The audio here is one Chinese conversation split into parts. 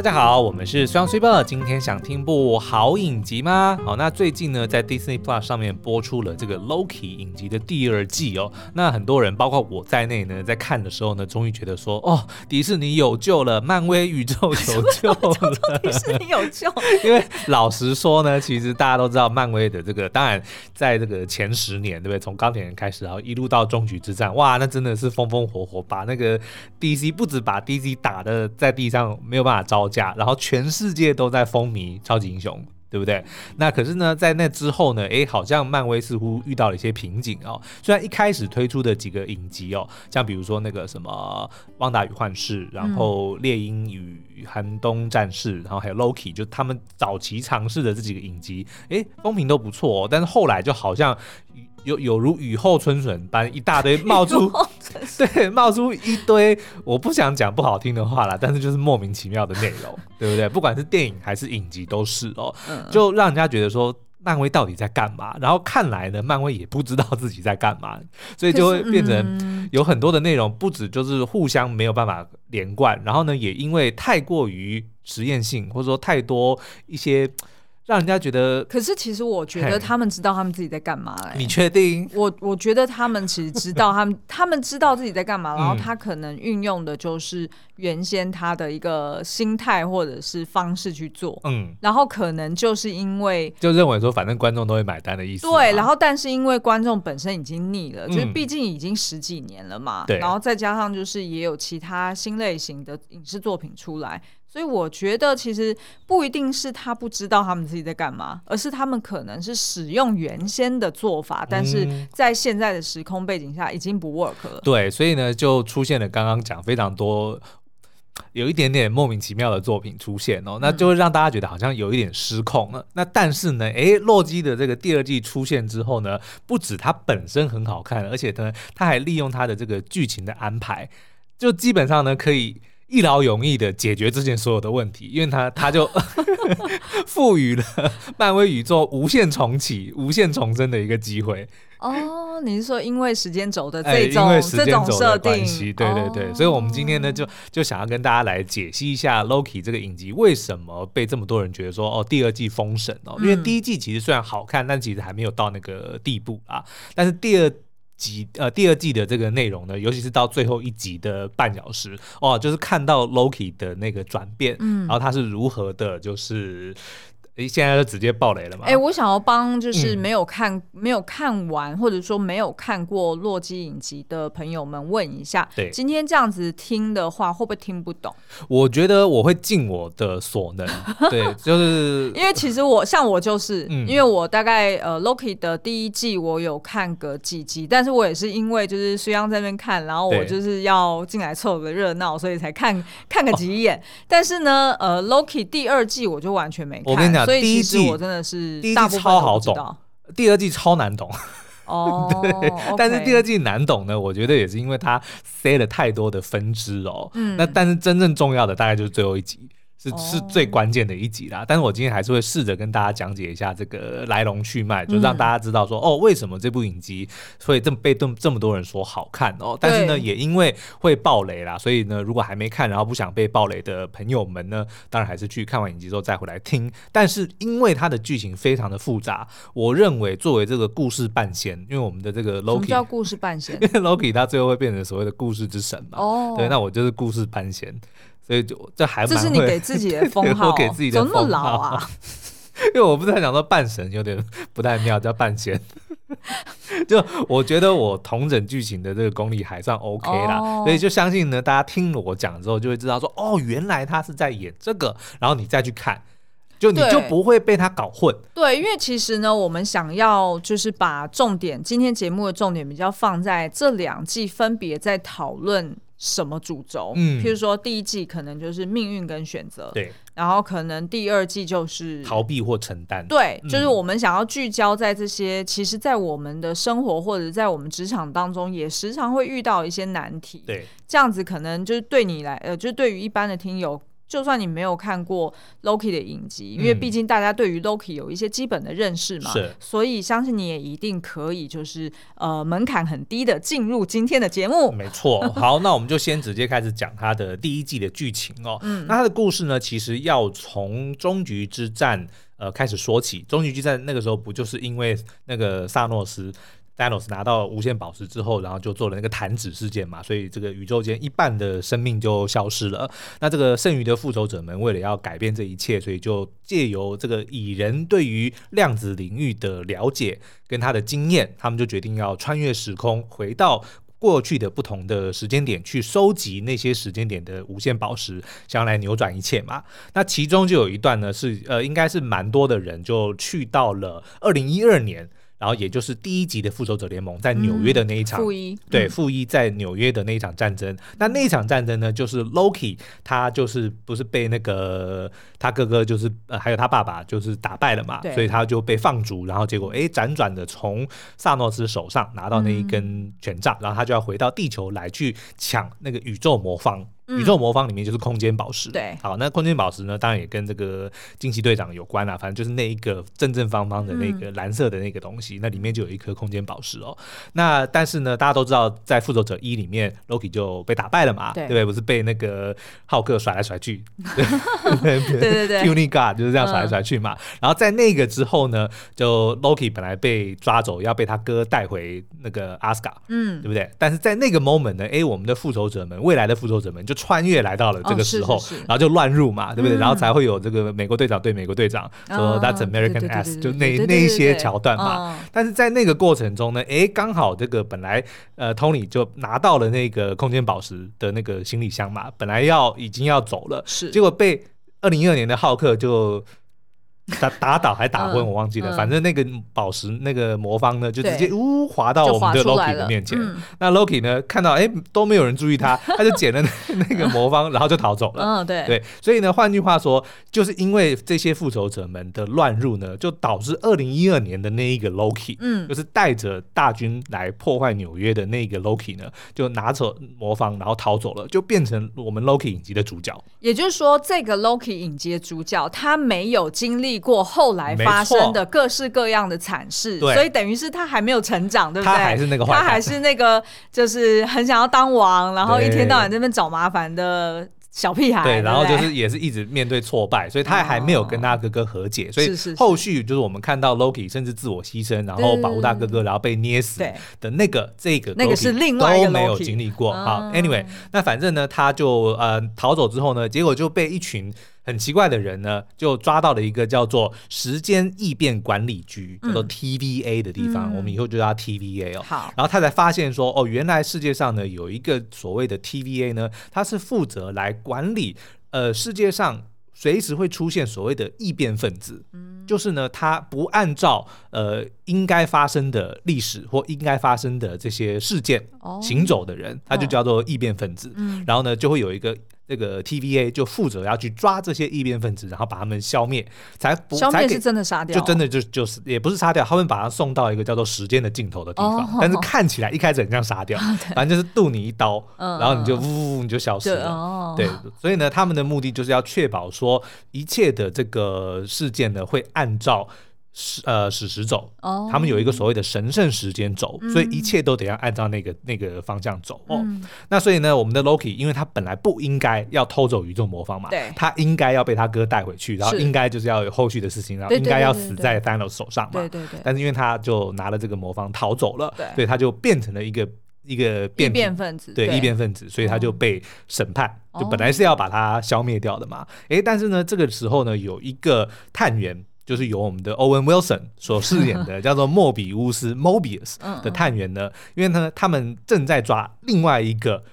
大家好，我们是双 super，今天想听部好影集吗？好，那最近呢，在 Disney Plus 上面播出了这个 Loki 影集的第二季哦。那很多人，包括我在内呢，在看的时候呢，终于觉得说，哦，迪士尼有救了，漫威宇宙有救了，迪士尼有救。因为老实说呢，其实大家都知道，漫威的这个，当然在这个前十年，对不对？从钢铁人开始，然后一路到终局之战，哇，那真的是风风火火，把那个 DC 不止把 DC 打的在地上没有办法招。然后全世界都在风靡超级英雄，对不对？那可是呢，在那之后呢，诶，好像漫威似乎遇到了一些瓶颈哦。虽然一开始推出的几个影集哦，像比如说那个什么《旺达与幻视》，然后《猎鹰与寒冬战士》，然后还有 Loki，就他们早期尝试的这几个影集，诶，风评都不错哦。但是后来就好像。有有如雨后春笋般一大堆冒出，对，冒出一堆，我不想讲不好听的话啦，但是就是莫名其妙的内容，对不对？不管是电影还是影集都是哦，就让人家觉得说漫威到底在干嘛？然后看来呢，漫威也不知道自己在干嘛，所以就会变成有很多的内容不止就是互相没有办法连贯，然后呢，也因为太过于实验性，或者说太多一些。让人家觉得，可是其实我觉得他们知道他们自己在干嘛嘞。你确定？我我觉得他们其实知道他们，他们知道自己在干嘛，然后他可能运用的就是原先他的一个心态或者是方式去做。嗯，然后可能就是因为就认为说，反正观众都会买单的意思。对，然后但是因为观众本身已经腻了，就是毕竟已经十几年了嘛。对，然后再加上就是也有其他新类型的影视作品出来。所以我觉得其实不一定是他不知道他们自己在干嘛，而是他们可能是使用原先的做法，但是在现在的时空背景下已经不 work 了。对，所以呢就出现了刚刚讲非常多有一点点莫名其妙的作品出现哦，那就会让大家觉得好像有一点失控了。那但是呢，诶，洛基的这个第二季出现之后呢，不止它本身很好看，而且呢，它还利用它的这个剧情的安排，就基本上呢可以。一劳永逸的解决之前所有的问题，因为他他就 赋予了漫威宇宙无限重启、无限重生的一个机会。哦，你是说因为时间轴的这种、欸、因为时间轴的关系？对对对，哦、所以我们今天呢就就想要跟大家来解析一下 Loki 这个影集为什么被这么多人觉得说哦第二季封神哦，因为第一季其实虽然好看，但其实还没有到那个地步啊，但是第二。集呃，第二季的这个内容呢，尤其是到最后一集的半小时，哦，就是看到 Loki 的那个转变，嗯，然后他是如何的，就是。现在就直接爆雷了嘛？哎、欸，我想要帮就是没有看、嗯、没有看完或者说没有看过洛基影集的朋友们问一下，对，今天这样子听的话会不会听不懂？我觉得我会尽我的所能，对，就是 因为其实我像我就是，嗯、因为我大概呃 Loki 的第一季我有看个几集，但是我也是因为就是隋央在那边看，然后我就是要进来凑个热闹，所以才看看个几眼。哦、但是呢，呃 Loki 第二季我就完全没看，我跟你讲。所以第一季我真的是第一季超好懂，第二季超难懂。哦，对，okay、但是第二季难懂呢，我觉得也是因为它塞了太多的分支哦。嗯，那但是真正重要的大概就是最后一集。是是最关键的一集啦，oh. 但是我今天还是会试着跟大家讲解一下这个来龙去脉，就让大家知道说、嗯、哦，为什么这部影集会这么被这么这么多人说好看哦。但是呢，也因为会爆雷啦，所以呢，如果还没看，然后不想被爆雷的朋友们呢，当然还是去看完影集之后再回来听。但是因为它的剧情非常的复杂，我认为作为这个故事半仙，因为我们的这个 Loki 叫故事半仙？因 为 Loki 他最后会变成所谓的故事之神嘛。哦，对，那我就是故事半仙。所以就这还这是你给自己的 封号，给自己的封号，怎么那么老啊？因为我不是很想说半神有点不太妙，叫半仙。就我觉得我同整剧情的这个功力还算 OK 啦，哦、所以就相信呢，大家听了我讲之后就会知道说，哦，原来他是在演这个，然后你再去看，就你就不会被他搞混。对，因为其实呢，我们想要就是把重点，今天节目的重点比较放在这两季分别在讨论。什么主轴？嗯，譬如说第一季可能就是命运跟选择，对，然后可能第二季就是逃避或承担，对，嗯、就是我们想要聚焦在这些，其实，在我们的生活或者在我们职场当中，也时常会遇到一些难题，对，这样子可能就是对你来，呃，就对于一般的听友。就算你没有看过 Loki 的影集，因为毕竟大家对于 Loki 有一些基本的认识嘛，是，所以相信你也一定可以，就是呃门槛很低的进入今天的节目。没错，好，那我们就先直接开始讲他的第一季的剧情哦。嗯，那他的故事呢，其实要从终局之战呃开始说起。终局之战那个时候不就是因为那个萨诺斯。Thanos 拿到无限宝石之后，然后就做了那个弹指事件嘛，所以这个宇宙间一半的生命就消失了。那这个剩余的复仇者们为了要改变这一切，所以就借由这个蚁人对于量子领域的了解跟他的经验，他们就决定要穿越时空，回到过去的不同的时间点去收集那些时间点的无限宝石，想要来扭转一切嘛。那其中就有一段呢，是呃，应该是蛮多的人就去到了二零一二年。然后也就是第一集的复仇者联盟在纽约的那一场，负一对负一在纽约的那一场战争。那那一场战争呢，就是 Loki 他就是不是被那个他哥哥就是呃还有他爸爸就是打败了嘛，所以他就被放逐，然后结果哎辗转的从萨诺斯手上拿到那一根权杖，然后他就要回到地球来去抢那个宇宙魔方。宇宙魔方里面就是空间宝石，对，好，那空间宝石呢，当然也跟这个惊奇队长有关啦，反正就是那一个正正方方的那个蓝色的那个东西，嗯、那里面就有一颗空间宝石哦。那但是呢，大家都知道，在复仇者一里面，Loki 就被打败了嘛，对不对？不是被那个浩克甩来甩去，对对对，Puny God 就是这样甩来甩去嘛。嗯、然后在那个之后呢，就 Loki 本来被抓走，要被他哥带回那个 Asgard，嗯，对不对？但是在那个 moment 呢，哎，我们的复仇者们，未来的复仇者们就。穿越来到了这个时候，然后就乱入嘛，对不对？然后才会有这个美国队长对美国队长说 That's American ass，就那那一些桥段嘛。但是在那个过程中呢，哎，刚好这个本来呃，Tony 就拿到了那个空间宝石的那个行李箱嘛，本来要已经要走了，是结果被二零一二年的浩克就。打 打倒还打昏，我忘记了。反正那个宝石那个魔方呢，就直接呜滑到我们的 Loki 的面前。那 Loki 呢，看到哎都没有人注意他，他就捡了那个魔方，然后就逃走了。嗯，对对。所以呢，换句话说，就是因为这些复仇者们的乱入呢，就导致二零一二年的那一个 Loki，嗯，就是带着大军来破坏纽约的那个 Loki 呢，就拿走魔方，然后逃走了，就变成我们 Loki 影集的主角。也就是说，这个 Loki 影集的主角他没有经历过后来发生的各式各样的惨事，所以等于是他还没有成长，对不对？他还是那个，他还是那个，就是很想要当王，然后一天到晚在那边找麻烦的小屁孩。对，然后就是也是一直面对挫败，所以他还没有跟他哥哥和解。所以后续就是我们看到 Loki 甚至自我牺牲，然后保护大哥哥，然后被捏死的那个这个那个是另外一个都没有经历过。好，Anyway，那反正呢，他就呃逃走之后呢，结果就被一群。很奇怪的人呢，就抓到了一个叫做时间异变管理局，叫做 TVA 的地方。嗯、我们以后就叫它 TVA 哦。好，然后他才发现说，哦，原来世界上呢有一个所谓的 TVA 呢，它是负责来管理呃世界上随时会出现所谓的异变分子。嗯，就是呢，他不按照呃应该发生的历史或应该发生的这些事件行走的人，他就叫做异变分子。嗯，然后呢，就会有一个。这个 TVA 就负责要去抓这些异变分子，然后把他们消灭，才不消灭是真的杀掉，就真的就就是也不是杀掉，他们把他送到一个叫做时间的尽头的地方，但是看起来一开始很像杀掉，反正就是渡你一刀，然后你就呜呜你就消失了，对，所以呢，他们的目的就是要确保说一切的这个事件呢会按照。史呃史实轴，他们有一个所谓的神圣时间轴，所以一切都得要按照那个那个方向走哦。那所以呢，我们的 Loki，因为他本来不应该要偷走宇宙魔方嘛，他应该要被他哥带回去，然后应该就是要有后续的事情，然后应该要死在 Thanos 手上嘛。对对对。但是因为他就拿了这个魔方逃走了，所以他就变成了一个一个变异变分子，对异变分子，所以他就被审判，就本来是要把他消灭掉的嘛。诶，但是呢，这个时候呢，有一个探员。就是由我们的 Owen Wilson 所饰演的 叫做莫比乌斯 Mobius 的探员呢，因为呢，他们正在抓另外一个。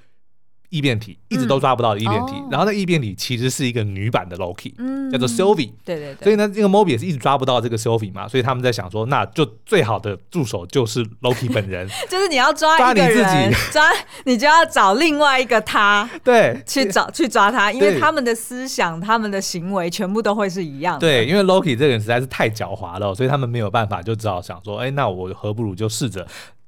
异变体一直都抓不到的异变体，然后那异变体其实是一个女版的 Loki，叫做 Sylvie。对对对。所以呢，这个 Mobius 一直抓不到这个 Sylvie 嘛，所以他们在想说，那就最好的助手就是 Loki 本人。就是你要抓一个人，抓你就要找另外一个他，对，去找去抓他，因为他们的思想、他们的行为全部都会是一样的。对，因为 Loki 这个人实在是太狡猾了，所以他们没有办法，就只好想说，哎，那我何不如就试着。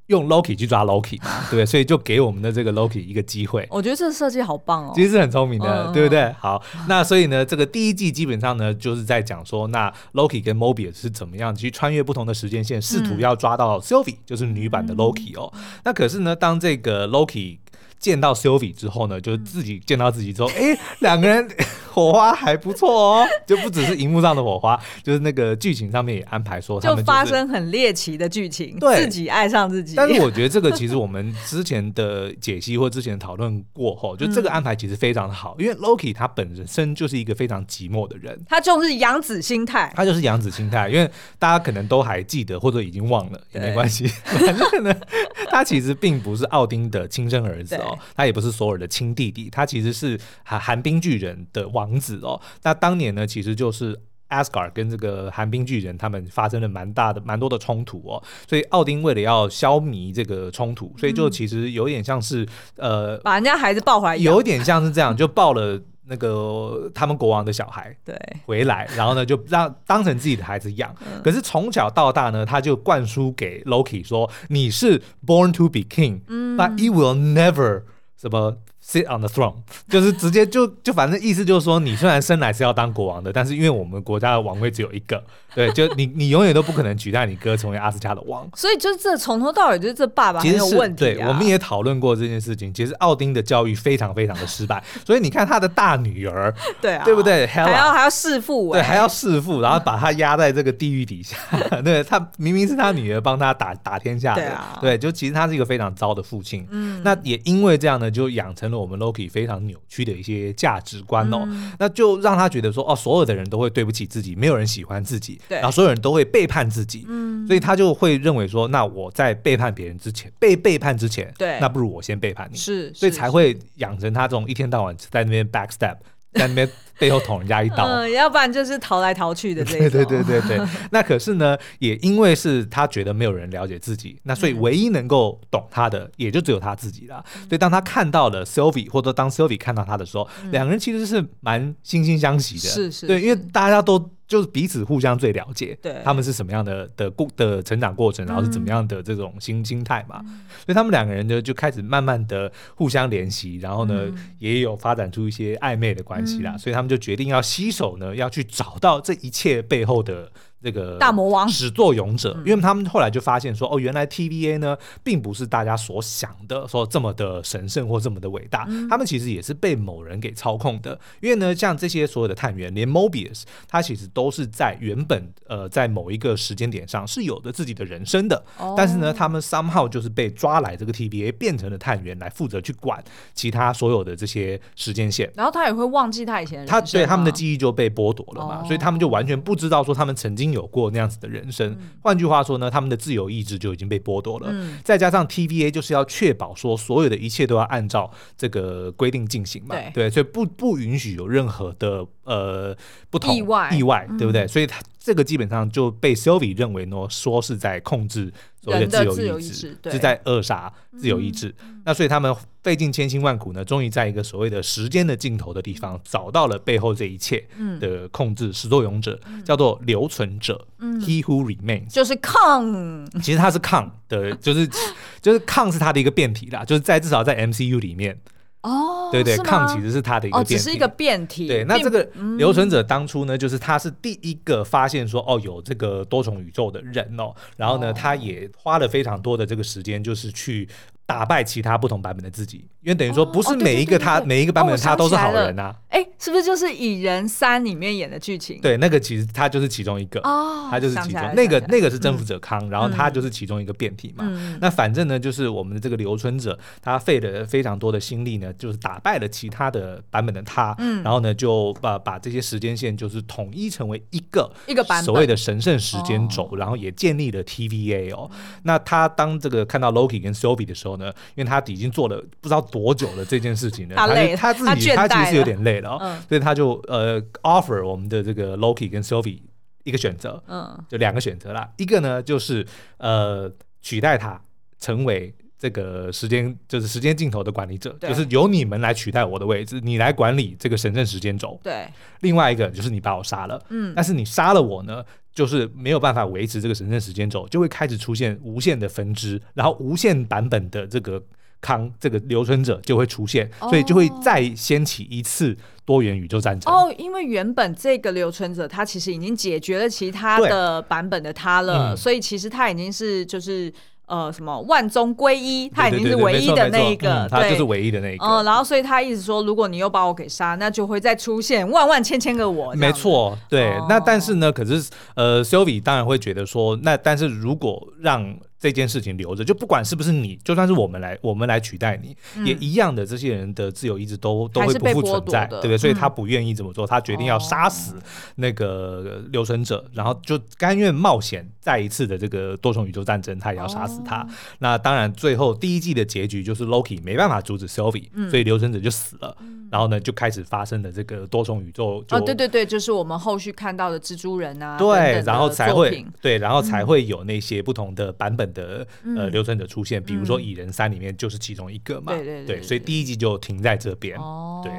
用 Loki 去抓 Loki 嘛，对，所以就给我们的这个 Loki 一个机会。我觉得这个设计好棒哦，其实是很聪明的，嗯、对不对？好，那所以呢，这个第一季基本上呢，就是在讲说，那 Loki 跟 Mobius 是怎么样去穿越不同的时间线，试图要抓到 Sylvie，就是女版的 Loki 哦。嗯、那可是呢，当这个 Loki 见到 Sylvie 之后呢，就自己见到自己之后，哎，两个人。火花还不错哦，就不只是荧幕上的火花，就是那个剧情上面也安排说他们、就发生很猎奇的剧情，对，自己爱上自己。但是我觉得这个其实我们之前的解析或之前讨论过后，就这个安排其实非常的好，嗯、因为 Loki 他本身就是一个非常寂寞的人，他就是养子心态，他就是养子心态。因为大家可能都还记得或者已经忘了也没关系，反正呢，他其实并不是奥丁的亲生儿子哦，他也不是索尔的亲弟弟，他其实是寒寒冰巨人的王。子哦，那当年呢，其实就是 Asgard 跟这个寒冰巨人他们发生了蛮大的、蛮多的冲突哦，所以奥丁为了要消弭这个冲突，所以就其实有点像是、嗯、呃，把人家孩子抱回来，有点像是这样，就抱了那个他们国王的小孩对回来，然后呢就让当成自己的孩子养。嗯、可是从小到大呢，他就灌输给 Loki 说：“你是 born to be king，嗯，but you will never 什么。” Sit on the throne，就是直接就就反正意思就是说，你虽然生来是要当国王的，但是因为我们国家的王位只有一个，对，就你你永远都不可能取代你哥成为阿斯加的王。所以就是这从头到尾就是这爸爸很有问题啊。对，我们也讨论过这件事情。其实奥丁的教育非常非常的失败，所以你看他的大女儿，对啊，对不对？还要还要弑父，对，还要弑父，然后把他压在这个地狱底下。对，他明明是他女儿帮他打打天下的，对啊，对，就其实他是一个非常糟的父亲。嗯，那也因为这样呢，就养成了我们 Loki 非常。扭曲的一些价值观哦，嗯、那就让他觉得说哦，所有的人都会对不起自己，没有人喜欢自己，然后所有人都会背叛自己，嗯，所以他就会认为说，那我在背叛别人之前，被背叛之前，对，那不如我先背叛你，是，所以才会养成他这种一天到晚在那边 backstab。在那边背后捅人家一刀，嗯，要不然就是逃来逃去的这种。对对对对对。那可是呢，也因为是他觉得没有人了解自己，那所以唯一能够懂他的，也就只有他自己了。所以当他看到了 Sylvie，或者当 Sylvie 看到他的时候，两个人其实是蛮惺惺相惜的。是是。对，因为大家都。就是彼此互相最了解，对，他们是什么样的的过的成长过程，然后是怎么样的这种心心态嘛，所以他们两个人呢就开始慢慢的互相联系，然后呢也有发展出一些暧昧的关系啦，所以他们就决定要携手呢要去找到这一切背后的。这个大魔王。始作俑者，因为他们后来就发现说，哦，原来 TVA 呢，并不是大家所想的说这么的神圣或这么的伟大，他们其实也是被某人给操控的。因为呢，像这些所有的探员，连 Mobius，他其实都是在原本呃在某一个时间点上是有着自己的人生的，但是呢，他们 somehow 就是被抓来这个 TVA 变成了探员来负责去管其他所有的这些时间线，然后他也会忘记他以前他对他们的记忆就被剥夺了嘛，所以他们就完全不知道说他们曾经。有过那样子的人生，换句话说呢，他们的自由意志就已经被剥夺了。嗯、再加上 TVA 就是要确保说所有的一切都要按照这个规定进行嘛，对，对，所以不不允许有任何的呃不同意外，意外，对不对？嗯、所以他这个基本上就被 Sylvie 认为呢，说是在控制。所谓的自由意志，是在扼杀自由意志。嗯、那所以他们费尽千辛万苦呢，终于在一个所谓的时间的尽头的地方，找到了背后这一切的控制始作俑者，嗯、叫做留存者、嗯、（He Who Remains），就是抗。其实他是抗的，就是 就是抗是他的一个变体啦，就是在至少在 MCU 里面。哦，对对，抗其实是他的一个变体，只是一个变体。对，那这个留存者当初呢，就是他是第一个发现说，哦，有这个多重宇宙的人哦，然后呢，他也花了非常多的这个时间，就是去。打败其他不同版本的自己，因为等于说不是每一个他每一个版本的他都是好人呐。哎，是不是就是《蚁人三》里面演的剧情？对，那个其实他就是其中一个哦，他就是其中那个那个是征服者康，然后他就是其中一个变体嘛。那反正呢，就是我们的这个留存者，他费了非常多的心力呢，就是打败了其他的版本的他，然后呢就把把这些时间线就是统一成为一个一个版本所谓的神圣时间轴，然后也建立了 TVA 哦。那他当这个看到 Loki 跟 Sylvie 的时候，因为他已经做了不知道多久了这件事情呢，他他自己他其实是有点累了，嗯、所以他就呃 offer 我们的这个 Loki 跟 Sophie 一个选择，嗯，就两个选择啦，一个呢就是呃取代他成为这个时间就是时间尽头的管理者，就是由你们来取代我的位置，你来管理这个神圣时间轴。对，另外一个就是你把我杀了，嗯，但是你杀了我呢，就是没有办法维持这个神圣时间轴，就会开始出现无限的分支，然后无限版本的这个康这个留存者就会出现，所以就会再掀起一次多元宇宙战争。哦，因为原本这个留存者他其实已经解决了其他的版本的他了，所以其实他已经是就是。呃，什么万中归一，他已经是唯一的那一个，对，他就是唯一的那一个。嗯，然后所以他一直说，如果你又把我给杀，那就会再出现万万千千个我。没错，对。哦、那但是呢，可是呃，Sylvie 当然会觉得说，那但是如果让。这件事情留着，就不管是不是你，就算是我们来，我们来取代你，嗯、也一样的。这些人的自由意志都都会不复存在，对不对？所以他不愿意这么做，嗯、他决定要杀死那个留存者，哦、然后就甘愿冒险再一次的这个多重宇宙战争，他也要杀死他。哦、那当然，最后第一季的结局就是 Loki 没办法阻止 Sylvie，、嗯、所以留存者就死了。嗯、然后呢，就开始发生了这个多重宇宙就。哦，对对对，就是我们后续看到的蜘蛛人啊，对，等等然后才会对，然后才会有那些不同的版本的、嗯、呃。留存者出现，比如说《蚁人三》里面就是其中一个嘛，对对对，所以第一集就停在这边。哦，对，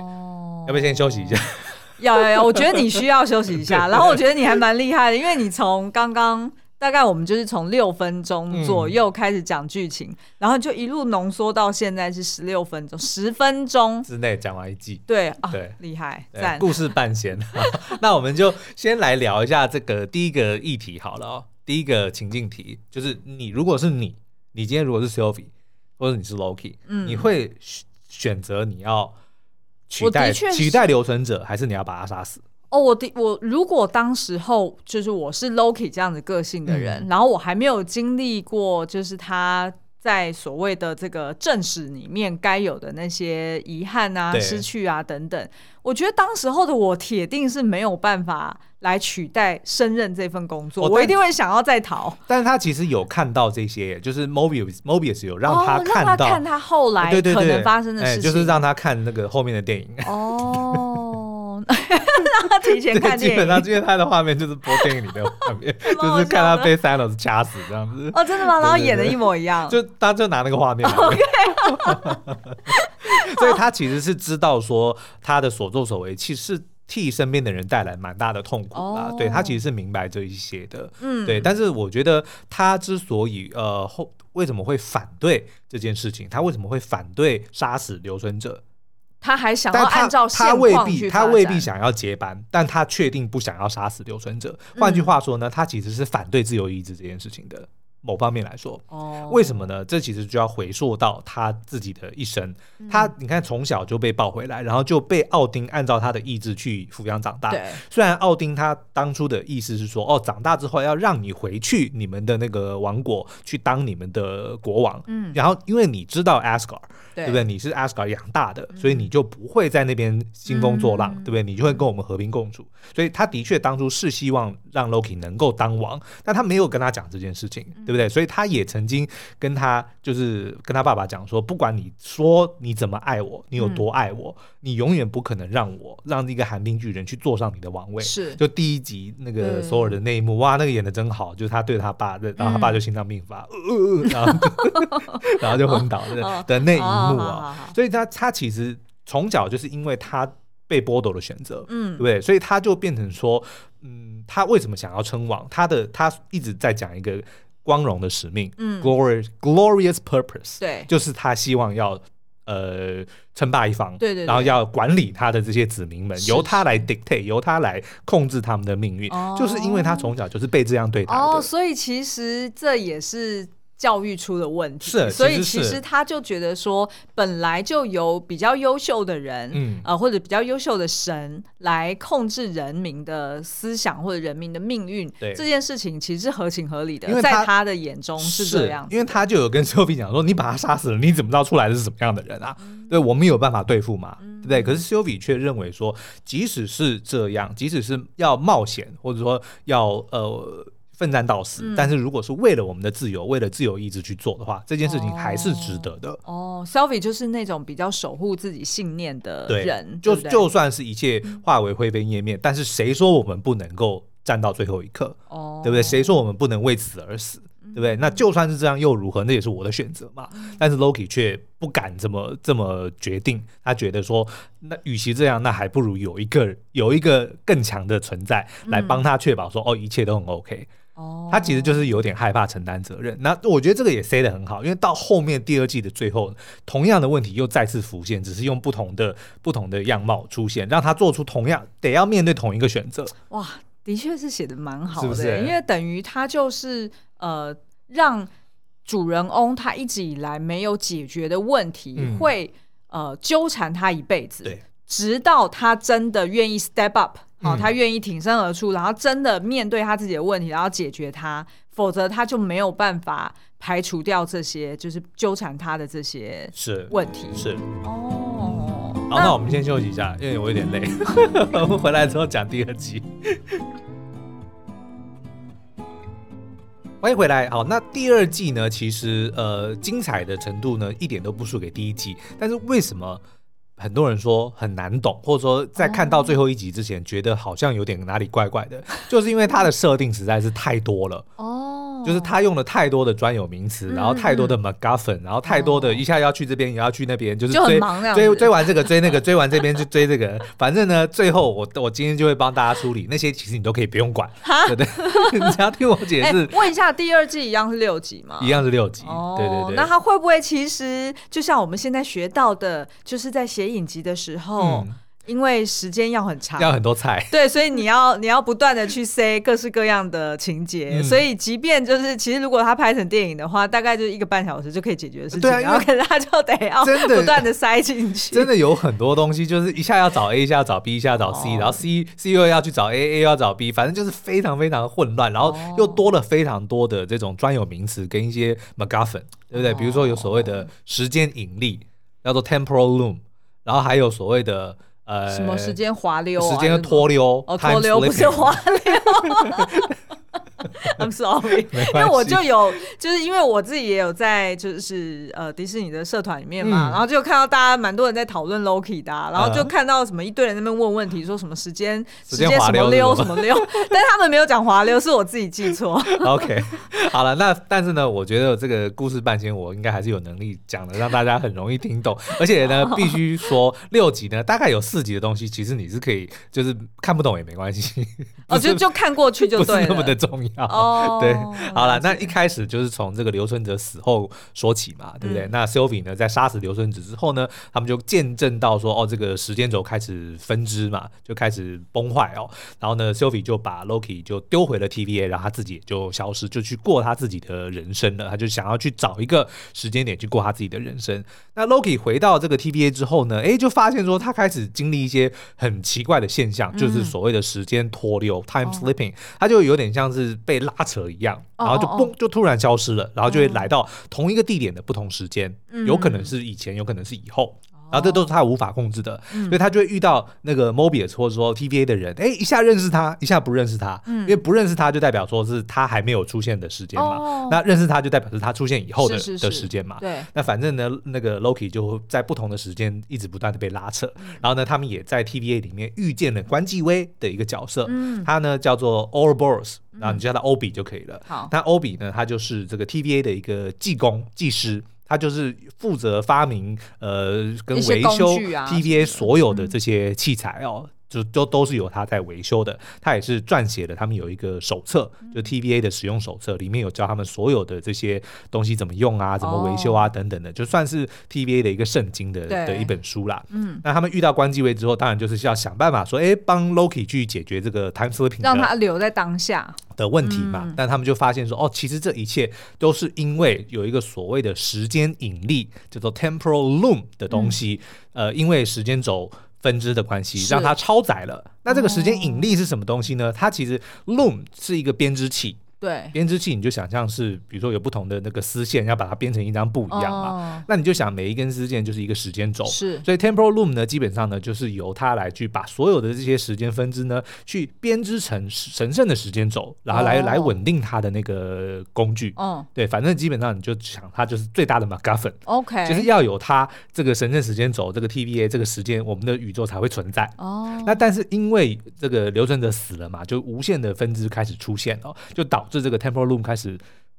要不要先休息一下？要要要，我觉得你需要休息一下。然后我觉得你还蛮厉害的，因为你从刚刚大概我们就是从六分钟左右开始讲剧情，然后就一路浓缩到现在是十六分钟，十分钟之内讲完一季。对对，厉害，赞，故事半仙。那我们就先来聊一下这个第一个议题好了哦，第一个情境题就是你如果是你。你今天如果是 Sylvie 或者你是 Loki，嗯，你会选择你要取代取代留存者，还是你要把他杀死？哦，我的我如果当时候就是我是 Loki 这样子个性的人，嗯、然后我还没有经历过就是他在所谓的这个正史里面该有的那些遗憾啊、失去啊等等，我觉得当时候的我铁定是没有办法。来取代升任这份工作，我一定会想要再逃。但是他其实有看到这些，就是 Mobius，Mobius 有让他看到，看他后来可能发生的事情，就是让他看那个后面的电影。哦 提前看电影。基本上，今天他的画面就是播电影里的画面，就是看他被 Thanos 掐死这样子。哦，真的吗？然后演的一模一样。就他就拿那个画面。所以他其实是知道说他的所作所为其实是。替身边的人带来蛮大的痛苦啦，oh. 对，他其实是明白这一些的，嗯，对。但是我觉得他之所以呃后为什么会反对这件事情，他为什么会反对杀死留存者？他还想要按照他，他未必他未必想要接班，但他确定不想要杀死留存者。换句话说呢，他其实是反对自由意志这件事情的。某方面来说，哦，为什么呢？这其实就要回溯到他自己的一生。嗯、他你看，从小就被抱回来，然后就被奥丁按照他的意志去抚养长大。对，虽然奥丁他当初的意思是说，哦，长大之后要让你回去你们的那个王国去当你们的国王。嗯，然后因为你知道 Asgard，对，对不对？你是 Asgard 养大的，所以你就不会在那边兴风作浪，嗯、对不对？你就会跟我们和平共处。所以他的确当初是希望让 Loki 能够当王，但他没有跟他讲这件事情。对不对？所以他也曾经跟他，就是跟他爸爸讲说，不管你说你怎么爱我，你有多爱我，嗯、你永远不可能让我让一个寒冰巨人去坐上你的王位。是，就第一集那个所有的那一幕，嗯、哇，那个演的真好，就是他对他爸，然后他爸就心脏病发，嗯、然后 然后就昏倒的、哦、的那一幕啊。哦、所以他他其实从小就是因为他被剥夺了选择，嗯，对不对？所以他就变成说，嗯，他为什么想要称王？他的他一直在讲一个。光荣的使命，嗯，glorious glorious purpose，对，就是他希望要呃称霸一方，对，对对，然后要管理他的这些子民们，由他来 dictate，由他来控制他们的命运，哦、就是因为他从小就是被这样对待的，哦，所以其实这也是。教育出了问题，是，所以其实他就觉得说，本来就由比较优秀的人，嗯，呃，或者比较优秀的神来控制人民的思想或者人民的命运，对这件事情其实是合情合理的，因为在他的眼中是这样，因为他就有跟 Sylvie 讲说，你把他杀死了，你怎么知道出来的是什么样的人啊？嗯、对，我们有办法对付嘛，嗯、对不对？可是 Sylvie 却认为说，即使是这样，即使是要冒险，或者说要呃。奋战到死，嗯、但是如果是为了我们的自由，为了自由意志去做的话，这件事情还是值得的。哦 s e l f i e 就是那种比较守护自己信念的人，对就就算是一切化为灰飞烟灭，嗯、但是谁说我们不能够站到最后一刻？哦，对不对？谁说我们不能为此而死？对不对？那就算是这样又如何？那也是我的选择嘛。但是 Loki 却不敢这么这么决定，他觉得说，那与其这样，那还不如有一个有一个更强的存在来帮他确保说，哦，一切都很 OK。他其实就是有点害怕承担责任。那我觉得这个也 say 得很好，因为到后面第二季的最后，同样的问题又再次浮现，只是用不同的不同的样貌出现，让他做出同样得要面对同一个选择。哇，的确是写的蛮好的，是不是？因为等于他就是呃，让主人翁他一直以来没有解决的问题，嗯、会呃纠缠他一辈子，对，直到他真的愿意 step up。好，他愿意挺身而出，然后真的面对他自己的问题，然后解决它，否则他就没有办法排除掉这些就是纠缠他的这些是问题。是，哦，好，那，那我们先休息一下，因为我有点累，我们回来之后讲第二集。欢迎回来，好，那第二季呢，其实呃精彩的程度呢一点都不输给第一季，但是为什么？很多人说很难懂，或者说在看到最后一集之前，觉得好像有点哪里怪怪的，就是因为它的设定实在是太多了。哦，就是他用了太多的专有名词，然后太多的 MacGuffin，然后太多的一下要去这边，也要去那边，就是追追追完这个追那个，追完这边就追这个。反正呢，最后我我今天就会帮大家梳理那些，其实你都可以不用管，对不 对？你只要听我解释。问一下，第二季一样是六集吗？一样是六集。对对对。那他会不会其实就像我们现在学到的，就是在写影集的时候，嗯、因为时间要很长，要很多菜，对，所以你要 你要不断的去塞各式各样的情节，嗯、所以即便就是其实如果他拍成电影的话，大概就是一个半小时就可以解决的事情，对啊，然后可是他就得要不断的塞进去。真，真的有很多东西，就是一下要找 A，一下要找 B，一下要找 C，、哦、然后 C C 又要去找 A，A 要找 B，反正就是非常非常混乱，然后又多了非常多的这种专有名词跟一些 MacGuffin，对不对？哦、比如说有所谓的时间引力，叫做 Temporal Loom。然后还有所谓的呃，什么时间滑溜、啊，时间脱溜，哦，脱溜不是滑溜。I'm sorry，因为我就有，就是因为我自己也有在，就是呃迪士尼的社团里面嘛，嗯、然后就看到大家蛮多人在讨论 Loki 的、啊，然后就看到什么一堆人在那边问问题，说什么时间时间什么溜什么溜，但是他们没有讲滑溜，是我自己记错。OK，好了，那但是呢，我觉得这个故事半仙我应该还是有能力讲的，让大家很容易听懂，而且呢，必须说六集呢，大概有四集的东西，其实你是可以就是看不懂也没关系，哦，就就看过去就对了，不是那么的重要。哦，对，好了，那一开始就是从这个刘春哲死后说起嘛，对不对？嗯、那 Sylvie 呢，在杀死留存者之后呢，他们就见证到说，哦，这个时间轴开始分支嘛，就开始崩坏哦。然后呢，Sylvie 就把 Loki 就丢回了 TVA，然后他自己也就消失，就去过他自己的人生了。他就想要去找一个时间点去过他自己的人生。那 Loki 回到这个 TVA 之后呢，哎，就发现说他开始经历一些很奇怪的现象，就是所谓的时间脱流 （time slipping），他就有点像是被拉扯一样，然后就嘣，就突然消失了，然后就会来到同一个地点的不同时间，有可能是以前，有可能是以后。然后这都是他无法控制的，嗯、所以他就会遇到那个 Mobius 或者说 TVA 的人，哎，一下认识他，一下不认识他，嗯、因为不认识他就代表说是他还没有出现的时间嘛，哦、那认识他就代表是他出现以后的的时间嘛，对，那反正呢，那个 Loki 就在不同的时间一直不断的被拉扯，嗯、然后呢，他们也在 TVA 里面遇见了关继威的一个角色，嗯、他呢叫做 Ouroboros，然后你叫他欧比就可以了，好、嗯，那欧比呢，他就是这个 TVA 的一个技工技师。他就是负责发明呃跟维修 TVA 所有的这些器材哦。就都都是由他在维修的，他也是撰写的。他们有一个手册，就 TVA 的使用手册，里面有教他们所有的这些东西怎么用啊，怎么维修啊等等的，就算是 TVA 的一个圣经的的一本书啦。嗯，那他们遇到关机位之后，当然就是要想办法说，哎，帮 Loki 去解决这个 time slipping，让他留在当下的问题嘛。但他们就发现说，哦，其实这一切都是因为有一个所谓的时间引力，叫做 temporal loom 的东西，呃，因为时间轴。分支的关系让它超载了。那这个时间引力是什么东西呢？它其实 loom 是一个编织器。对，编织器你就想象是，比如说有不同的那个丝线，要把它编成一张布一样嘛。Oh. 那你就想每一根丝线就是一个时间轴。是，所以 temporal loom 呢，基本上呢就是由它来去把所有的这些时间分支呢，去编织成神圣的时间轴，然后来、oh. 来稳定它的那个工具。嗯，oh. 对，反正基本上你就想它就是最大的 MacGuffin。OK，就是要有它这个神圣时间轴，这个 TVA 这个时间，我们的宇宙才会存在。哦，oh. 那但是因为这个留存者死了嘛，就无限的分支开始出现哦，就导。这这个 temporal loom 开始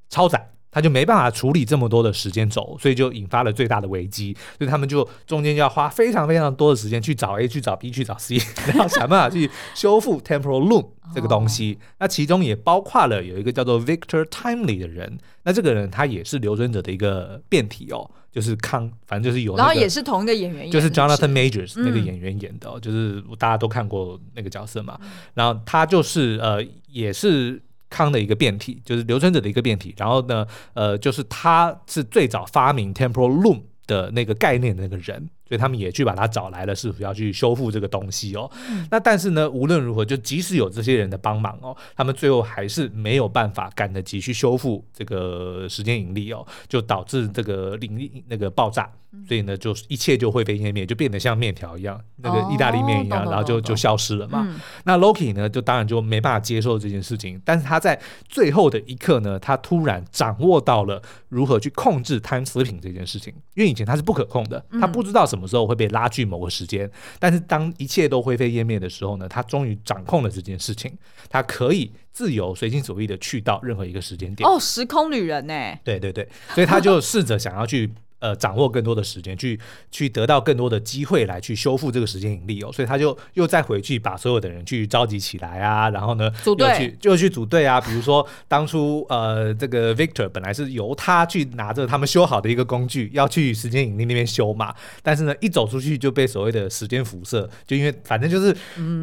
超载。他就没办法处理这么多的时间轴，所以就引发了最大的危机。所以他们就中间就要花非常非常多的时间去找 A、去找 B、去找 C，然后想办法去修复 temporal loop 这个东西。哦、那其中也包括了有一个叫做 Victor Timely 的人。那这个人他也是留存者的一个变体哦，就是康，反正就是有、那个。然后也是同一个演员演，就是 Jonathan Majors 那个演员演的、哦，嗯、就是大家都看过那个角色嘛。然后他就是呃，也是。康的一个变体，就是留存者的一个变体，然后呢，呃，就是他是最早发明 temporal loom 的那个概念的那个人。所以他们也去把他找来了，是否要去修复这个东西哦？嗯、那但是呢，无论如何，就即使有这些人的帮忙哦，他们最后还是没有办法赶得及去修复这个时间引力哦，就导致这个引力那个爆炸。所以呢，就一切就灰飞烟灭，就变得像面条一样，那个意大利面一样，哦、然后就就消失了嘛。嗯、那 Loki 呢，就当然就没办法接受这件事情。但是他在最后的一刻呢，他突然掌握到了如何去控制 time slipping 这件事情，因为以前他是不可控的，他不知道什么。时候会被拉锯某个时间，但是当一切都灰飞烟灭的时候呢，他终于掌控了这件事情，他可以自由随心所欲的去到任何一个时间点。哦，时空旅人呢？对对对，所以他就试着想要去。呃，掌握更多的时间，去去得到更多的机会来去修复这个时间引力哦，所以他就又再回去把所有的人去召集起来啊，然后呢，组队去就去组队啊。比如说当初呃，这个 Victor 本来是由他去拿着他们修好的一个工具要去时间引力那边修嘛，但是呢，一走出去就被所谓的时间辐射，就因为反正就是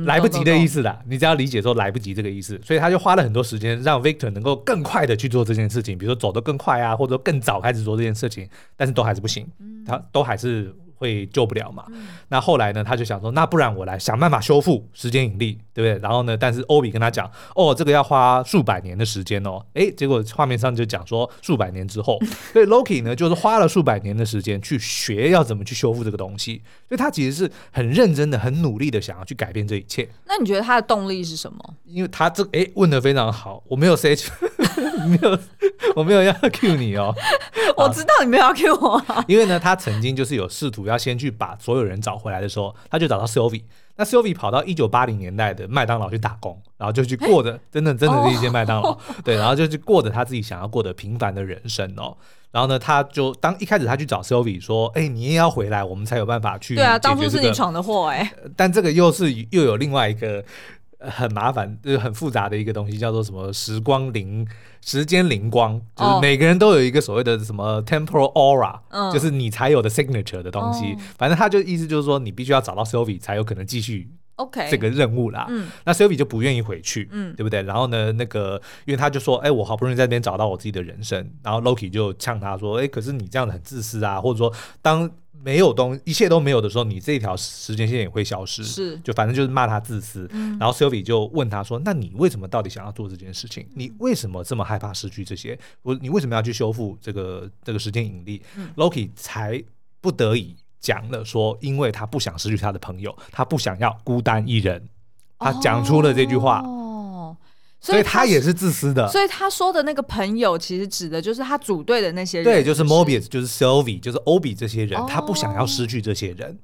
来不及的意思啦。你只要理解说来不及这个意思，所以他就花了很多时间让 Victor 能够更快的去做这件事情，比如说走得更快啊，或者说更早开始做这件事情，但是都还是不行，他都还是会救不了嘛。那后来呢，他就想说，那不然我来想办法修复时间引力，对不对？然后呢，但是欧比跟他讲，哦，这个要花数百年的时间哦。诶，结果画面上就讲说数百年之后，所以 Loki 呢，就是花了数百年的时间去学要怎么去修复这个东西。所以他其实是很认真的、很努力的想要去改变这一切。那你觉得他的动力是什么？因为他这诶问的非常好，我没有 say，没有，我没有要 cue 你哦。我知道你没有要 cue 我，因为呢，他曾经就是有试图要先去把所有人找回来的时候，他就找到 Sylvie。那 Sylvie 跑到一九八零年代的麦当劳去打工，然后就去过着真的真的是一间麦当劳，对，然后就去过着他自己想要过的平凡的人生哦。然后呢，他就当一开始他去找 Sylvie 说：“哎，你也要回来，我们才有办法去。”对啊，当初是你闯的祸哎。但这个又是又有另外一个。很麻烦，就是很复杂的一个东西，叫做什么时光灵时间灵光，就是每个人都有一个所谓的什么 temporal aura，、哦、就是你才有的 signature 的东西。哦、反正他就意思就是说，你必须要找到 Sylvie 才有可能继续 OK 这个任务啦。嗯、那 Sylvie 就不愿意回去，嗯，对不对？然后呢，那个因为他就说，哎，我好不容易在那边找到我自己的人生，然后 Loki 就呛他说，哎，可是你这样子很自私啊，或者说当。没有东，一切都没有的时候，你这条时间线也会消失。是，就反正就是骂他自私。嗯、然后 Sylvie 就问他说：“那你为什么到底想要做这件事情？你为什么这么害怕失去这些？我，你为什么要去修复这个这个时间引力、嗯、？”Loki 才不得已讲了说：“因为他不想失去他的朋友，他不想要孤单一人。”他讲出了这句话。哦所以他也是自私的，所以他说的那个朋友，其实指的就是他组队的那些人，对，就是 Mobius，就是 Sylvie，就是 Obi 这些人，他不想要失去这些人，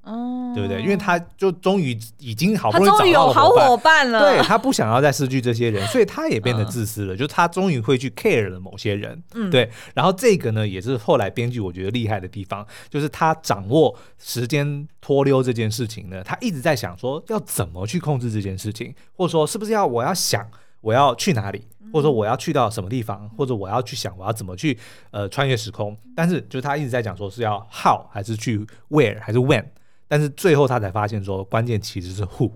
对不对？因为他就终于已经好不容易找到有好伙伴了，对，他不想要再失去这些人，所以他也变得自私了，就他终于会去 care 了某些人，嗯对。然后这个呢，也是后来编剧我觉得厉害的地方，就是他掌握时间脱溜这件事情呢，他一直在想说要怎么去控制这件事情，或者说是不是要我要想。我要去哪里，或者说我要去到什么地方，或者我要去想我要怎么去呃穿越时空，但是就是他一直在讲说是要 how 还是去 where 还是 when，但是最后他才发现说关键其实是 who，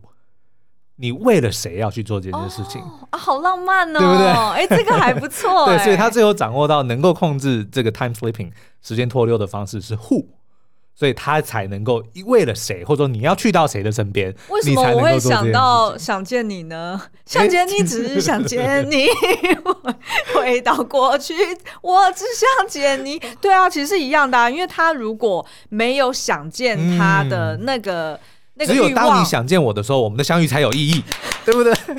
你为了谁要去做这件事情、哦、啊，好浪漫哦，对不对？哎，这个还不错，对，所以他最后掌握到能够控制这个 time slipping 时间脱溜的方式是 who。所以他才能够为了谁，或者说你要去到谁的身边，为什么我会想到想见你呢？想见你，只是想见你，回到过去，我只想见你。对啊，其实是一样的啊，因为他如果没有想见他的那个、嗯、那个，只有当你想见我的时候，我们的相遇才有意义，对不对？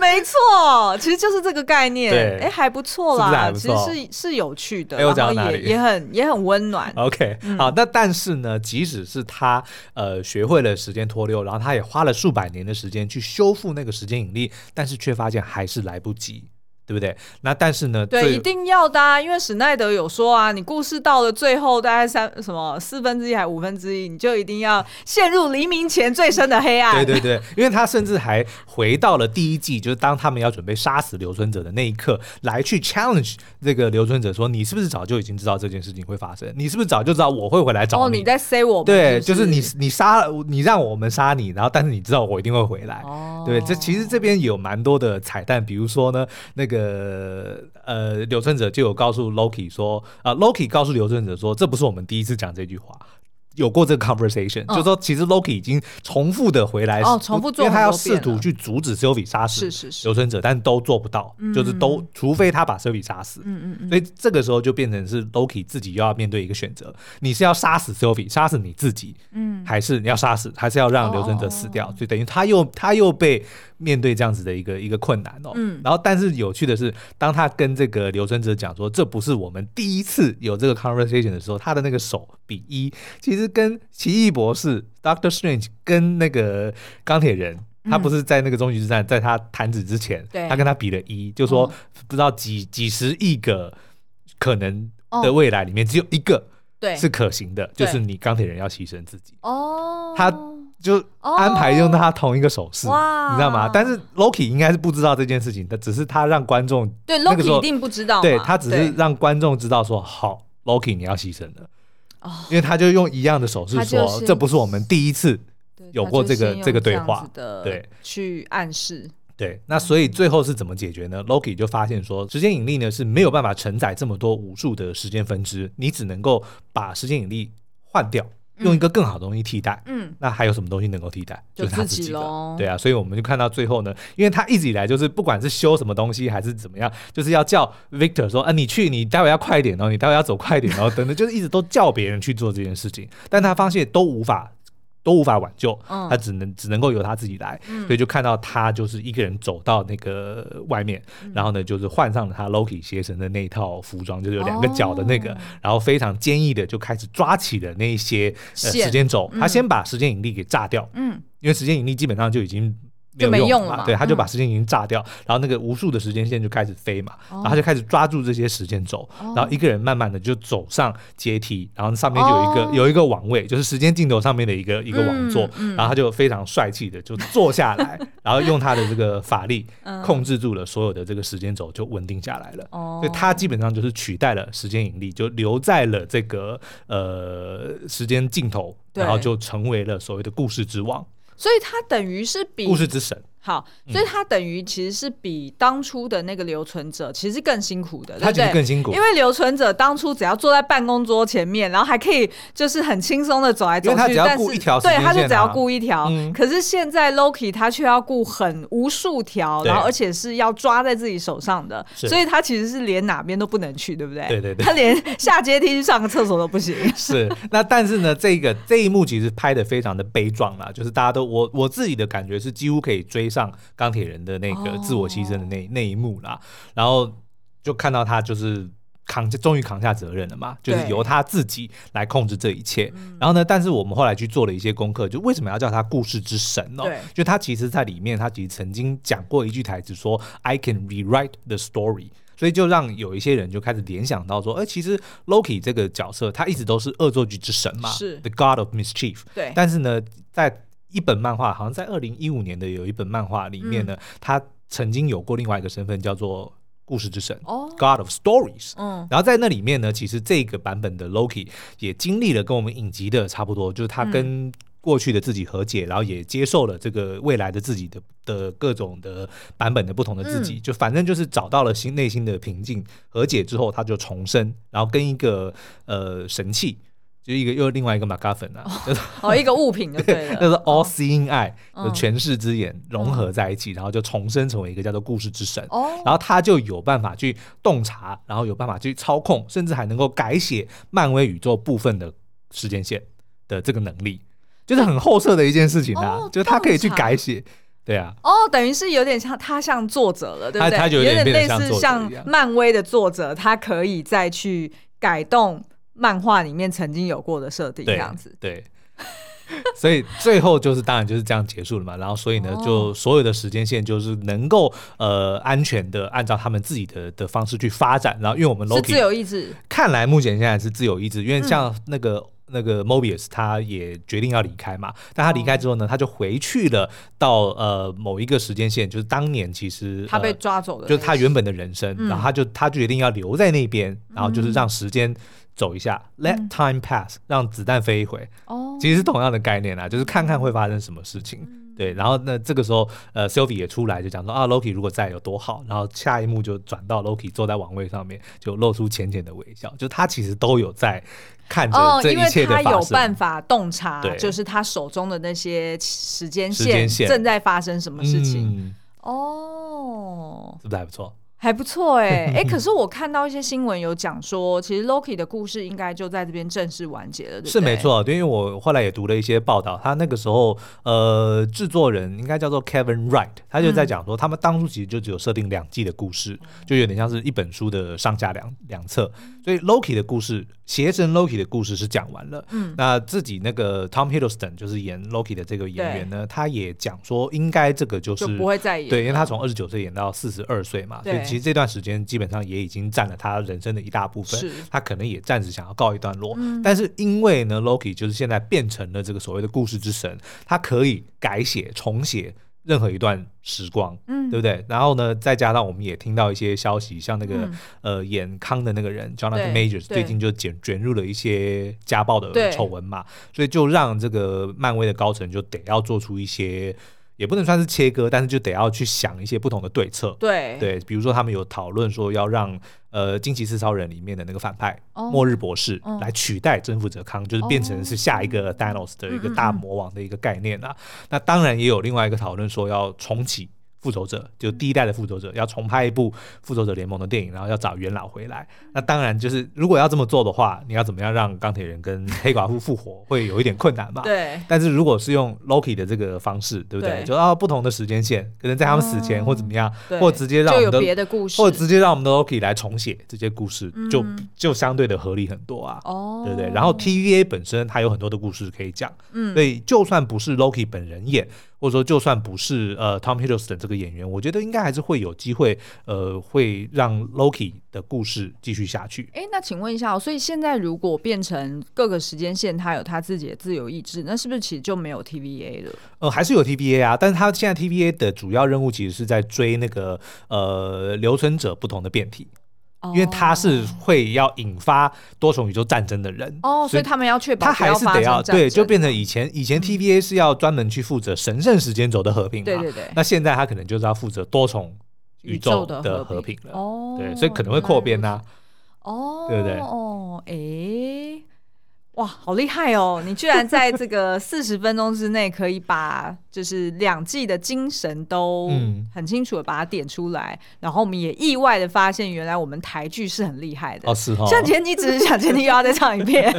没错，其实就是这个概念。对，哎，还不错啦，是是其实是是有趣的，然后也也很也很温暖。OK，、嗯、好，那但是呢，即使是他呃学会了时间脱溜，然后他也花了数百年的时间去修复那个时间引力，但是却发现还是来不及。对不对？那但是呢，对，一定要的啊，因为史奈德有说啊，你故事到了最后大概三什么四分之一还五分之一，你就一定要陷入黎明前最深的黑暗。对对对，因为他甚至还回到了第一季，就是当他们要准备杀死留存者的那一刻，来去 challenge 这个留存者说，你是不是早就已经知道这件事情会发生？你是不是早就知道我会回来找你？哦，你在 say 我？对，就是你你杀了你让我们杀你，然后但是你知道我一定会回来。哦，对，这其实这边有蛮多的彩蛋，比如说呢，那个。呃呃，留存者就有告诉 Loki 说，啊、呃、Loki 告诉留存者说，这不是我们第一次讲这句话。有过这个 conversation，、嗯、就是说其实 Loki 已经重复的回来，哦，重复做，因为他要试图去阻止 Sylvie 杀死留存者，但都做不到，嗯、就是都除非他把 Sylvie 杀死，嗯嗯嗯，所以这个时候就变成是 Loki 自己又要面对一个选择，你是要杀死 Sylvie 杀死你自己，嗯，还是你要杀死，还是要让留存者死掉？哦、所以等于他又他又被面对这样子的一个一个困难哦，嗯，然后但是有趣的是，当他跟这个留存者讲说这不是我们第一次有这个 conversation 的时候，他的那个手比一，其实跟奇异博士 Doctor Strange 跟那个钢铁人，嗯、他不是在那个终极之战，在他弹指之前，对。他跟他比了一，就说不知道几几十亿个可能的未来里面，只有一个对。是可行的，就是你钢铁人要牺牲自己。哦，他就安排用他同一个手势，哦、你知道吗？但是 Loki 应该是不知道这件事情的，只是他让观众对 Loki 一定不知道，对他只是让观众知道说好，Loki 你要牺牲了。因为他就用一样的手势说，这不是我们第一次有过这个这个对话，对，去暗示。对，那所以最后是怎么解决呢？Loki 就发现说，时间引力呢是没有办法承载这么多无数的时间分支，你只能够把时间引力换掉。用一个更好的东西替代，嗯，那还有什么东西能够替代？就是他自己的，对啊，所以我们就看到最后呢，因为他一直以来就是不管是修什么东西还是怎么样，就是要叫 Victor 说，啊，你去，你待会要快一点哦，你待会要走快一点哦，等等，就是一直都叫别人去做这件事情，但他发现都无法。都无法挽救，他只能只能够由他自己来，所以就看到他就是一个人走到那个外面，然后呢，就是换上了他 Loki 邪神的那一套服装，就是有两个角的那个，然后非常坚毅的就开始抓起了那一些时间轴，他先把时间引力给炸掉，嗯，因为时间引力基本上就已经。就没用了嘛，对，他就把时间已经炸掉，然后那个无数的时间线就开始飞嘛，然后他就开始抓住这些时间轴，然后一个人慢慢的就走上阶梯，然后上面就有一个有一个王位，就是时间尽头上面的一个一个王座，然后他就非常帅气的就坐下来，然后用他的这个法力控制住了所有的这个时间轴，就稳定下来了。所以他基本上就是取代了时间引力，就留在了这个呃时间尽头，然后就成为了所谓的故事之王。所以他等于是比故事之神。好，所以他等于其实是比当初的那个留存者其实更辛苦的，他觉得更辛苦，因为留存者当初只要坐在办公桌前面，然后还可以就是很轻松的走来走去，他只要顾一条，对，他就只要顾一条。可是现在 Loki 他却要顾很无数条，然后而且是要抓在自己手上的，所以他其实是连哪边都不能去，对不对？对对对，他连下阶梯去上个厕所都不行。是，那但是呢，这个这一幕其实拍的非常的悲壮啦，就是大家都我我自己的感觉是几乎可以追上钢铁人的那个自我牺牲的那、oh. 那一幕啦，然后就看到他就是扛，终于扛下责任了嘛，就是由他自己来控制这一切。然后呢，但是我们后来去做了一些功课，就为什么要叫他故事之神呢？对就他其实在里面，他其实曾经讲过一句台词说：“I can rewrite the story。”所以就让有一些人就开始联想到说：“哎，其实 Loki 这个角色他一直都是恶作剧之神嘛，是 The God of Mischief。”对，但是呢，在一本漫画，好像在二零一五年的有一本漫画里面呢，嗯、他曾经有过另外一个身份，叫做故事之神、哦、God of Stories。嗯，然后在那里面呢，其实这个版本的 Loki 也经历了跟我们影集的差不多，就是他跟过去的自己和解，嗯、然后也接受了这个未来的自己的的各种的版本的不同的自己，嗯、就反正就是找到了心内心的平静，和解之后他就重生，然后跟一个呃神器。就一个又另外一个 MacGuffin 啊，哦，一个物品就对了，就是 All Seeing Eye 的全视之眼融合在一起，然后就重生成为一个叫做故事之神。然后他就有办法去洞察，然后有办法去操控，甚至还能够改写漫威宇宙部分的时间线的这个能力，就是很后设的一件事情啊。就是他可以去改写，对啊。哦，等于是有点像他像作者了，对不对？有点类似像漫威的作者，他可以再去改动。漫画里面曾经有过的设定这样子，对，所以最后就是当然就是这样结束了嘛。然后所以呢，就所有的时间线就是能够呃安全的按照他们自己的的方式去发展。然后因为我们 Loki 是自由意志，看来目前现在是自由意志，因为像那个、嗯、那个 Mobius 他也决定要离开嘛。但他离开之后呢，他就回去了到呃某一个时间线，就是当年其实、呃、他被抓走的，就是他原本的人生。嗯、然后他就他决定要留在那边，然后就是让时间。走一下，Let time pass，让子弹飞一回。哦，其实是同样的概念啊，就是看看会发生什么事情。对，然后那这个时候，呃，Sylvie 也出来就讲说啊，Loki 如果在有多好。然后下一幕就转到 Loki 坐在王位上面，就露出浅浅的微笑。就他其实都有在看着这一切的发生。他有办法洞察，就是他手中的那些时间线正在发生什么事情。哦，是不是还不错？还不错哎、欸，哎、欸，可是我看到一些新闻有讲说，其实 Loki 的故事应该就在这边正式完结了，对不对？是没错，对，因为我后来也读了一些报道，他那个时候呃，制作人应该叫做 Kevin Wright，他就在讲说，他们当初其实就只有设定两季的故事，嗯、就有点像是一本书的上下两两册，所以 Loki 的故事，邪神 Loki 的故事是讲完了。嗯，那自己那个 Tom Hiddleston 就是演 Loki 的这个演员呢，他也讲说，应该这个就是就不会再演，对，因为他从二十九岁演到四十二岁嘛，所以其实这段时间基本上也已经占了他人生的一大部分，他可能也暂时想要告一段落。嗯、但是因为呢，Loki 就是现在变成了这个所谓的故事之神，他可以改写、重写任何一段时光，嗯，对不对？然后呢，再加上我们也听到一些消息，像那个、嗯、呃演康的那个人 Jonathan Majors 最近就卷卷入了一些家暴的丑闻嘛，所以就让这个漫威的高层就得要做出一些。也不能算是切割，但是就得要去想一些不同的对策。对对，比如说他们有讨论说要让呃惊奇四超人里面的那个反派、哦、末日博士来取代征服者康，就是变成是下一个 Thanos 的一个大魔王的一个概念啊。嗯嗯，那当然也有另外一个讨论说要重启。复仇者就第一代的复仇者要重拍一部复仇者联盟的电影，然后要找元老回来。那当然就是如果要这么做的话，你要怎么样让钢铁人跟黑寡妇复活，会有一点困难吧？对。但是如果是用 Loki 的这个方式，对不对？对就要不同的时间线，可能在他们死前或怎么样，嗯、或直接让我们的，别的故事，或直接让我们的 Loki 来重写这些故事，就就相对的合理很多啊。哦、嗯，对不对？然后 TVA 本身它有很多的故事可以讲，嗯，所以就算不是 Loki 本人演。或者说，就算不是呃 Tom Hiddleston 这个演员，我觉得应该还是会有机会，呃，会让 Loki 的故事继续下去。哎，那请问一下，所以现在如果变成各个时间线，他有他自己的自由意志，那是不是其实就没有 TVA 了？呃，还是有 TVA 啊，但是他现在 TVA 的主要任务其实是在追那个呃留存者不同的变体。因为他是会要引发多重宇宙战争的人哦，所以他们要确保他还是得要对，就变成以前以前 TVA 是要专门去负责神圣时间轴的和平嘛，对对对，那现在他可能就是要负责多重宇宙的和平。了。哦，对，所以可能会扩编呐，哦，对不对？哦，哎。哇，好厉害哦！你居然在这个四十分钟之内可以把就是两季的精神都很清楚的把它点出来，嗯、然后我们也意外的发现，原来我们台剧是很厉害的。哦，是哦。像前你只是想前期又要再唱一遍。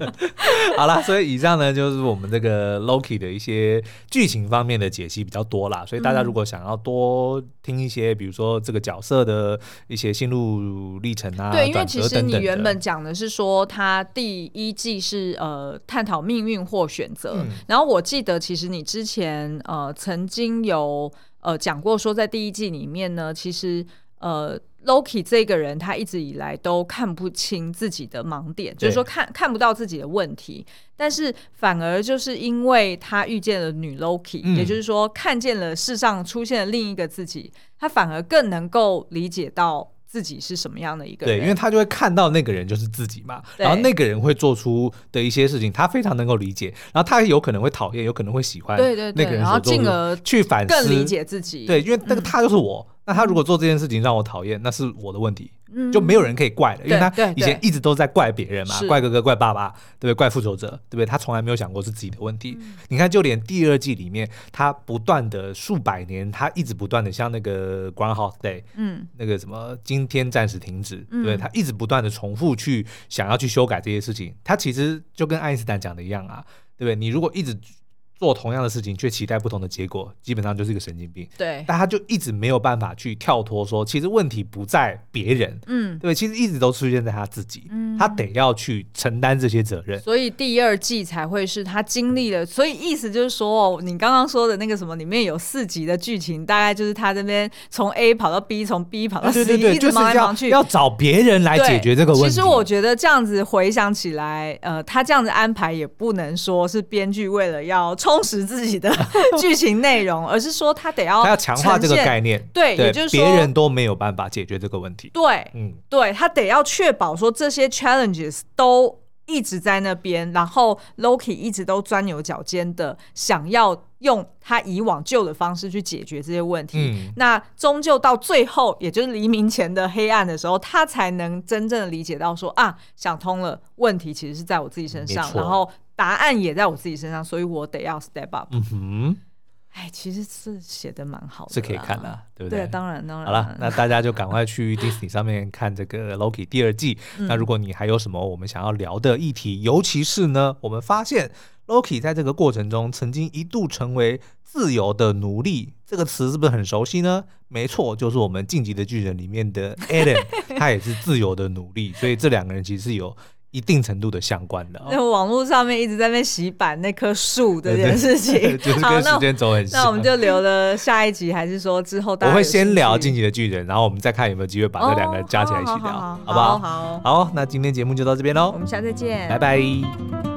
好了，所以以上呢就是我们这个 Loki 的一些剧情方面的解析比较多啦，所以大家如果想要多听一些，比如说这个角色的一些心路历程啊，对，因为其实你原本讲的是说他第一季。既是呃探讨命运或选择，嗯、然后我记得其实你之前呃曾经有呃讲过说，在第一季里面呢，其实呃 Loki 这个人他一直以来都看不清自己的盲点，就是说看看不到自己的问题，但是反而就是因为他遇见了女 Loki，、嗯、也就是说看见了世上出现了另一个自己，他反而更能够理解到。自己是什么样的一个人？对，因为他就会看到那个人就是自己嘛，然后那个人会做出的一些事情，他非常能够理解，然后他有可能会讨厌，有可能会喜欢，对对对，那个人，然后进而去反思，更理解自己。对，因为那个他就是我。嗯那他如果做这件事情让我讨厌，那是我的问题，嗯、就没有人可以怪了，因为他以前一直都在怪别人嘛，怪哥哥、怪爸爸，对不对？怪复仇者，对不对？他从来没有想过是自己的问题。嗯、你看，就连第二季里面，他不断的数百年，他一直不断的像那个 Groundhog Day，嗯，那个什么今天暂时停止，嗯、对，他一直不断的重复去想要去修改这些事情。他其实就跟爱因斯坦讲的一样啊，对不对？你如果一直做同样的事情却期待不同的结果，基本上就是一个神经病。对，但他就一直没有办法去跳脱说，其实问题不在别人，嗯，对，其实一直都出现在他自己，嗯，他得要去承担这些责任。所以第二季才会是他经历了，所以意思就是说，你刚刚说的那个什么，里面有四集的剧情，大概就是他这边从 A 跑到 B，从 B 跑到 C，、啊、对对对，一直忙来忙去，要找别人来解决这个问题。其实我觉得这样子回想起来，呃，他这样子安排也不能说是编剧为了要。充实自己的 剧情内容，而是说他得要他要强化这个概念，对，对也就是说别人都没有办法解决这个问题，对，嗯，对他得要确保说这些 challenges 都一直在那边，然后 Loki 一直都钻牛角尖的想要用他以往旧的方式去解决这些问题，嗯，那终究到最后，也就是黎明前的黑暗的时候，他才能真正的理解到说啊，想通了，问题其实是在我自己身上，然后。答案也在我自己身上，所以我得要 step up。嗯哼，哎，其实是写的蛮好的，是可以看的，对不对？对，当然当然。好了，那大家就赶快去 Disney 上面看这个 Loki 第二季。嗯。那如果你还有什么我们想要聊的议题，尤其是呢，我们发现 Loki 在这个过程中曾经一度成为自由的奴隶，这个词是不是很熟悉呢？没错，就是我们《晋级的巨人》里面的 Adam，他也是自由的奴隶，所以这两个人其实是有。一定程度的相关的、哦，那网络上面一直在那洗版那棵树的这件事情，就是跟时间走很像。那我们就留了下一集，还是说之后大家？我会先聊《进击的巨人》，然后我们再看有没有机会把这两个加起来一起聊，哦、好，好，好，好，好不好？好，好，那今天节目就到这边喽，我们下次见，拜拜。